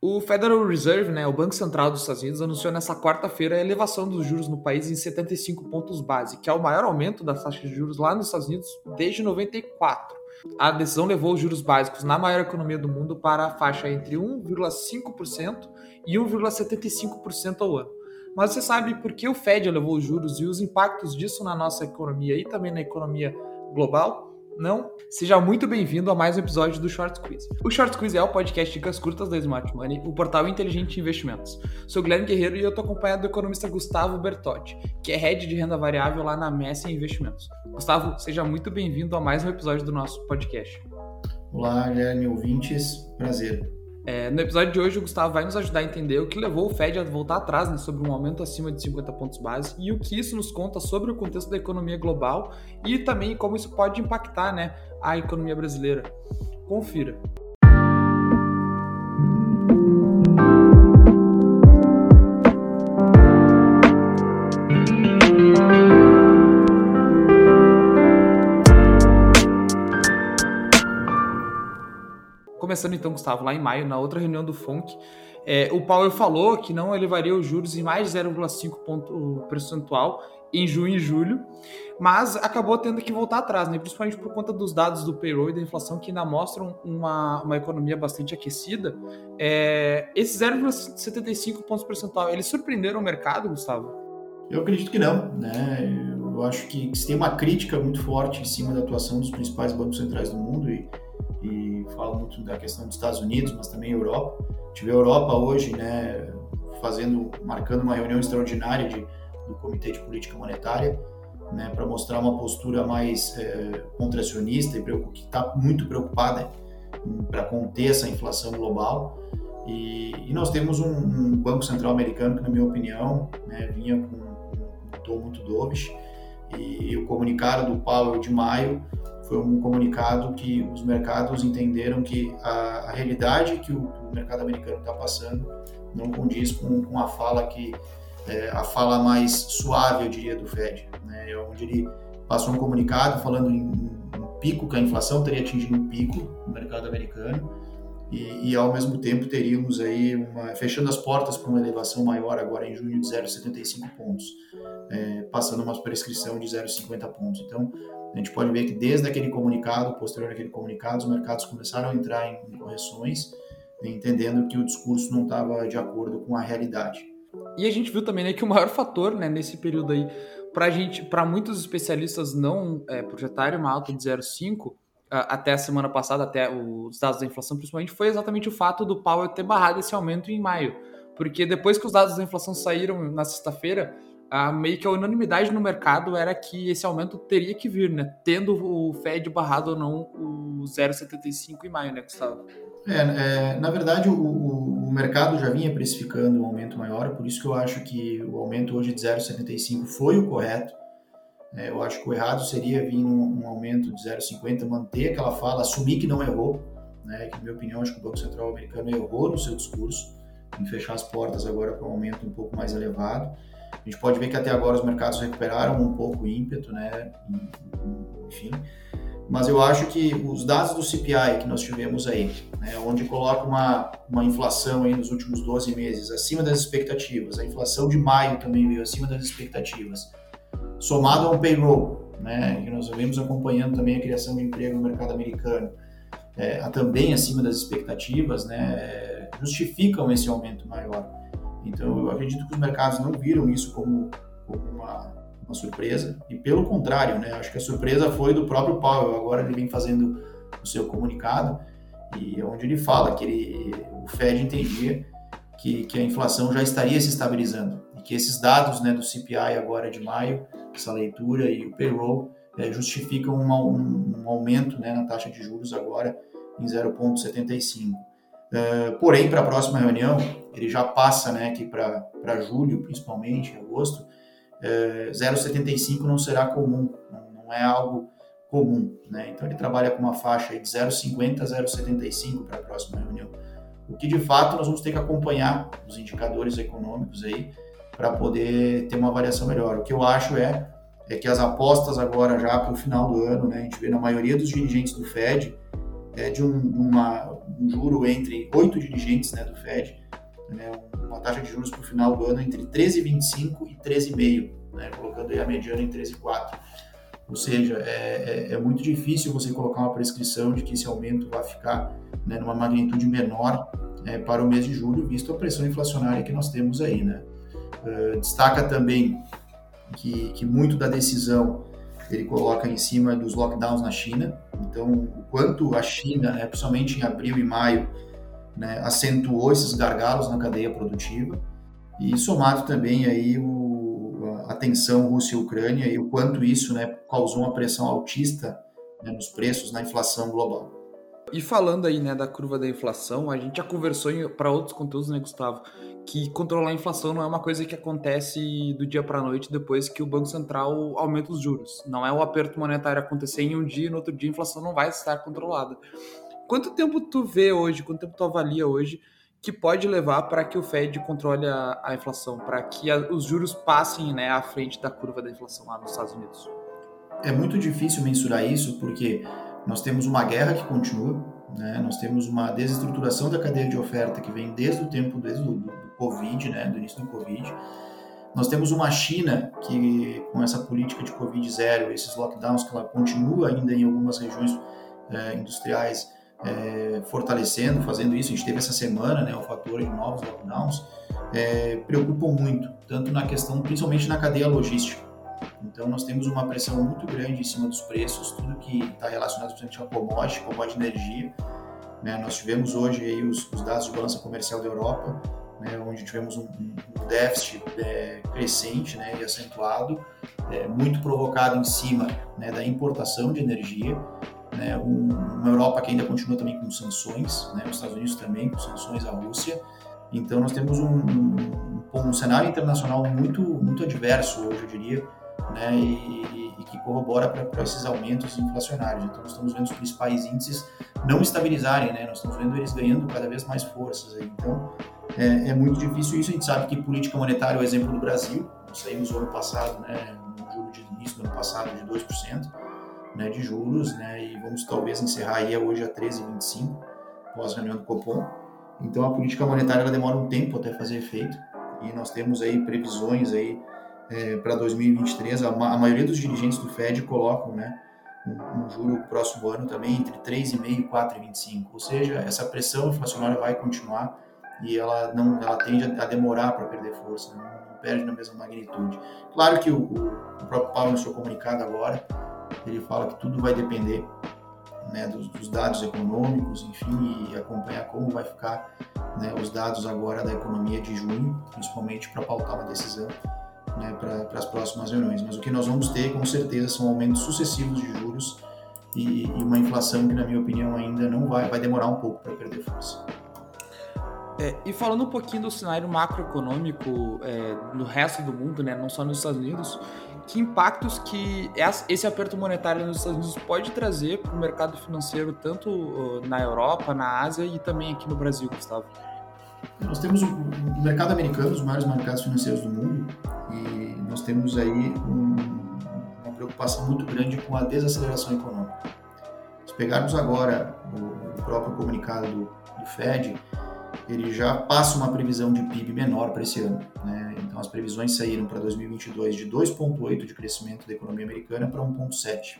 O Federal Reserve, né, o Banco Central dos Estados Unidos, anunciou nessa quarta-feira a elevação dos juros no país em 75 pontos base, que é o maior aumento das taxas de juros lá nos Estados Unidos desde 94. A decisão levou os juros básicos na maior economia do mundo para a faixa entre 1,5% e 1,75% ao ano. Mas você sabe por que o Fed elevou os juros e os impactos disso na nossa economia e também na economia global? Não? Seja muito bem-vindo a mais um episódio do Short Quiz. O Short Quiz é o podcast dicas curtas da Smart Money, o portal inteligente de investimentos. Sou Guilherme Guerreiro e eu estou acompanhado do economista Gustavo Bertotti, que é head de renda variável lá na Messi Investimentos. Gustavo, seja muito bem-vindo a mais um episódio do nosso podcast. Olá, Guilherme, ouvintes. Prazer. É, no episódio de hoje, o Gustavo vai nos ajudar a entender o que levou o Fed a voltar atrás né, sobre um aumento acima de 50 pontos base e o que isso nos conta sobre o contexto da economia global e também como isso pode impactar né, a economia brasileira. Confira. Começando então, Gustavo, lá em maio, na outra reunião do FONC, é, o Powell falou que não elevaria os juros em mais de 0,5 ponto percentual em junho e julho, mas acabou tendo que voltar atrás, né? principalmente por conta dos dados do payroll e da inflação que ainda mostram uma, uma economia bastante aquecida. É, esses 0,75 pontos percentual, eles surpreenderam o mercado, Gustavo? Eu acredito que não, né? Eu acho que se tem uma crítica muito forte em cima da atuação dos principais bancos centrais do mundo e e fala muito da questão dos Estados Unidos, mas também Europa. Tive a Europa hoje, né, fazendo, marcando uma reunião extraordinária de, do Comitê de Política Monetária, né, para mostrar uma postura mais é, contracionista e que está muito preocupada para conter essa inflação global. E, e nós temos um, um, Banco Central americano que, na minha opinião, né, vinha com um tom muito dovish. E, e o comunicado do Powell de maio foi um comunicado que os mercados entenderam que a, a realidade que o, o, mercado americano está passando não condiz com, com a fala que é, a fala mais suave, eu diria, do Fed, né? onde ele passou um comunicado falando em um pico que a inflação teria atingido um pico no mercado americano e, e, ao mesmo tempo teríamos aí uma, fechando as portas para uma elevação maior agora em junho de 0,75 pontos, é, passando uma prescrição de 0,50 pontos. Então a gente pode ver que desde aquele comunicado, posterior àquele comunicado, os mercados começaram a entrar em, correções, entendendo que o discurso não estava de acordo com a realidade. E a gente viu também né, que o maior fator né, nesse período aí, para gente, para muitos especialistas não é, projetarem uma alta de 0,5 até a semana passada, até os dados da inflação principalmente, foi exatamente o fato do Powell ter barrado esse aumento em maio. Porque depois que os dados da inflação saíram na sexta-feira, a, meio que a unanimidade no mercado era que esse aumento teria que vir, né? Tendo o Fed barrado ou não o 0,75 em maio, né, Gustavo? É, é na verdade, o, o, o, mercado já vinha precificando um aumento maior, por isso que eu acho que o aumento hoje de 0,75 foi o correto. É, eu acho que o errado seria vir um, um aumento de 0,50, manter aquela fala, assumir que não errou, né? Que, na minha opinião, acho que o Banco Central americano errou no seu discurso em fechar as portas agora para um aumento um pouco mais elevado. A gente pode ver que até agora os mercados recuperaram um pouco o ímpeto, né? Enfim. Mas eu acho que os dados do CPI que nós tivemos aí, né, onde coloca uma, uma inflação aí nos últimos 12 meses acima das expectativas, a inflação de maio também veio acima das expectativas, somado a um payroll, né, que nós vemos acompanhando também a criação de emprego no mercado americano, é, também acima das expectativas, né, justificam esse aumento maior. Então, eu acredito que os mercados não viram isso como, como uma, uma, surpresa, e pelo contrário, né, acho que a surpresa foi do próprio Powell. Agora ele vem fazendo o seu comunicado, e é onde ele fala que ele, o Fed entendia que, que a inflação já estaria se estabilizando, e que esses dados né, do CPI agora de maio, essa leitura e o payroll, é, justificam uma, um, um, aumento né, na taxa de juros agora em 0,75. Uh, porém, para a próxima reunião, ele já passa né, aqui para julho, principalmente, agosto, uh, 0,75 não será comum, não, não, é algo comum. Né? Então, ele trabalha com uma faixa de 0,50 a 0,75 para a próxima reunião. O que, de fato, nós vamos ter que acompanhar os indicadores econômicos aí para poder ter uma avaliação melhor. O que eu acho é, é que as apostas agora já para o final do ano, né, a gente vê na maioria dos dirigentes do Fed, é de um, uma um juro entre oito dirigentes né, do Fed, né, uma taxa de juros para o final do ano entre 13,25 e 13,5, né, colocando aí a mediana em 13,4. Ou seja, é, é, é, muito difícil você colocar uma prescrição de que esse aumento vai ficar né, numa magnitude menor é, para o mês de julho, visto a pressão inflacionária que nós temos aí. Né? Uh, destaca também que, que muito da decisão ele coloca em cima dos lockdowns na China. Então, o quanto a China, né, principalmente em abril e maio, né, acentuou esses gargalos na cadeia produtiva e somado também aí o, a tensão Rússia e Ucrânia e o quanto isso né, causou uma pressão altista né, nos preços, na inflação global. E falando aí né, da curva da inflação, a gente já conversou para outros conteúdos, né, Gustavo, que controlar a inflação não é uma coisa que acontece do dia para a noite depois que o Banco Central aumenta os juros. Não é o aperto monetário acontecer em um dia e no outro dia a inflação não vai estar controlada. Quanto tempo tu vê hoje, quanto tempo tu avalia hoje que pode levar para que o Fed controle a, a inflação, para que a, os juros passem né, à frente da curva da inflação lá nos Estados Unidos? É muito difícil mensurar isso porque nós temos uma guerra que continua, né? nós temos uma desestruturação da cadeia de oferta que vem desde o tempo desde o do, Covid, né? do início do Covid. Nós temos uma China que, com essa política de Covid zero, esses lockdowns que ela continua ainda em algumas regiões é, industriais, é, fortalecendo, fazendo isso. A gente teve essa semana, né, o fator de novos lockdowns, é, preocupam muito, tanto na questão, principalmente na cadeia logística. Então, nós temos uma pressão muito grande em cima dos preços, tudo que está relacionado, principalmente a commodity, commodity energia. Né? Nós tivemos hoje aí os, os, dados de balança comercial da Europa, né, onde tivemos um, um déficit é, crescente né, e acentuado, é, muito provocado em cima né, da importação de energia, né, um, uma Europa que ainda continua também com sanções, né, os Estados Unidos também com sanções à Rússia. Então nós temos um, um, um cenário internacional muito muito adverso hoje, eu diria, né, e, e que corrobora para esses aumentos inflacionários. Então nós estamos vendo os principais índices não estabilizarem, né, nós estamos vendo eles ganhando cada vez mais forças. Então é, é muito difícil isso. A gente sabe que política monetária é o exemplo do Brasil. Nós saímos no ano passado, né, no juro de início do ano passado de 2% né, de juros, né, e vamos talvez encerrar aí hoje a 13,25 pós reunião do Copom. Então a política monetária ela demora um tempo até fazer efeito e nós temos aí previsões aí é, para 2023. A, a, maioria dos dirigentes do Fed colocam, né, um, um juro próximo ano também entre 3,5 e 4,25. Ou seja, essa pressão inflacionária vai continuar e ela não, ela tende a demorar para perder força, né, não, perde na mesma magnitude. Claro que o, o próprio Paulo no seu comunicado agora ele fala que tudo vai depender né, dos, dos, dados econômicos, enfim, e acompanhar como vai ficar né, os dados agora da economia de junho, principalmente para pautar uma decisão né, para as próximas reuniões. Mas o que nós vamos ter, com certeza, são aumentos sucessivos de juros e, e uma inflação que, na minha opinião, ainda não vai, vai demorar um pouco para perder força. É, e falando um pouquinho do cenário macroeconômico é, no resto do mundo, né, não só nos Estados Unidos, que impactos que esse aperto monetário nos Estados Unidos pode trazer para o mercado financeiro, tanto na Europa, na Ásia e também aqui no Brasil, Gustavo? Nós temos o mercado americano, os maiores mercados financeiros do mundo, nós temos aí um, uma preocupação muito grande com a desaceleração econômica. Se pegarmos agora o, próprio comunicado do, do Fed, ele já passa uma previsão de PIB menor para esse ano. Né? Então, as previsões saíram para 2022 de 2,8% de crescimento da economia americana para 1,7%.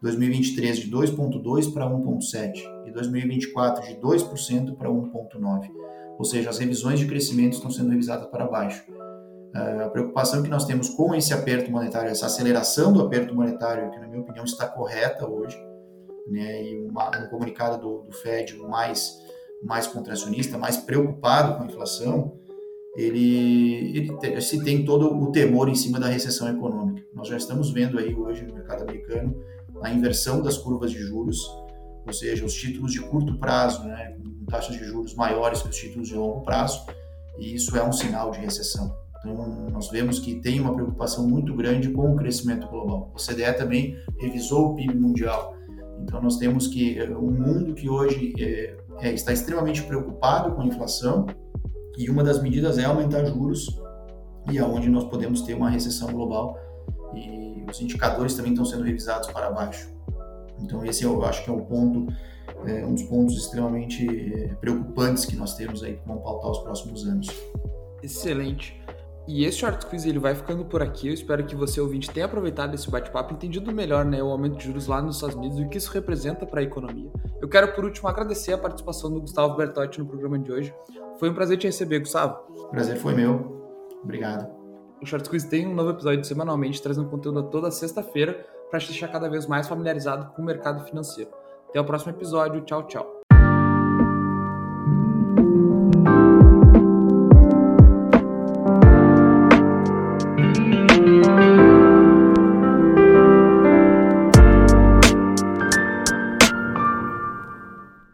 2023 de 2,2% para 1,7% e 2024 de 2% para 1,9%. Ou seja, as revisões de crescimento estão sendo revisadas para baixo. Ah, a preocupação que nós temos com esse aperto monetário, essa aceleração do aperto monetário, que na minha opinião está correta hoje, né, e uma, um comunicado do, do Fed mais mais contracionista, mais preocupado com a inflação, ele, ele se tem todo o temor em cima da recessão econômica. Nós já estamos vendo aí hoje no mercado americano a inversão das curvas de juros, ou seja, os títulos de curto prazo, né, com taxas de juros maiores que os títulos de longo prazo, e isso é um sinal de recessão. Então, nós vemos que tem uma preocupação muito grande com o crescimento global. O CDE também revisou o PIB mundial. Então, nós temos que eh, um mundo que hoje é, é, está extremamente preocupado com a inflação e uma das medidas é aumentar juros e aonde nós podemos ter uma recessão global e os indicadores também estão sendo revisados para baixo. Então esse eu acho que é o ponto é um dos pontos extremamente é, preocupantes que nós temos aí que vão pautar os próximos anos. Excelente. E esse short quiz ele vai ficando por aqui. Eu espero que você ouvinte tenha aproveitado esse bate-papo, entendido melhor né, o aumento de juros lá nos Estados Unidos e o que isso representa para a economia. Eu quero por último agradecer a participação do Gustavo Bertotti no programa de hoje. Foi um prazer te receber, Gustavo. Prazer foi meu. Obrigado. O Short Quiz tem um novo episódio semanalmente, trazendo conteúdo toda sexta-feira para te deixar cada vez mais familiarizado com o mercado financeiro. Até o próximo episódio. Tchau, tchau.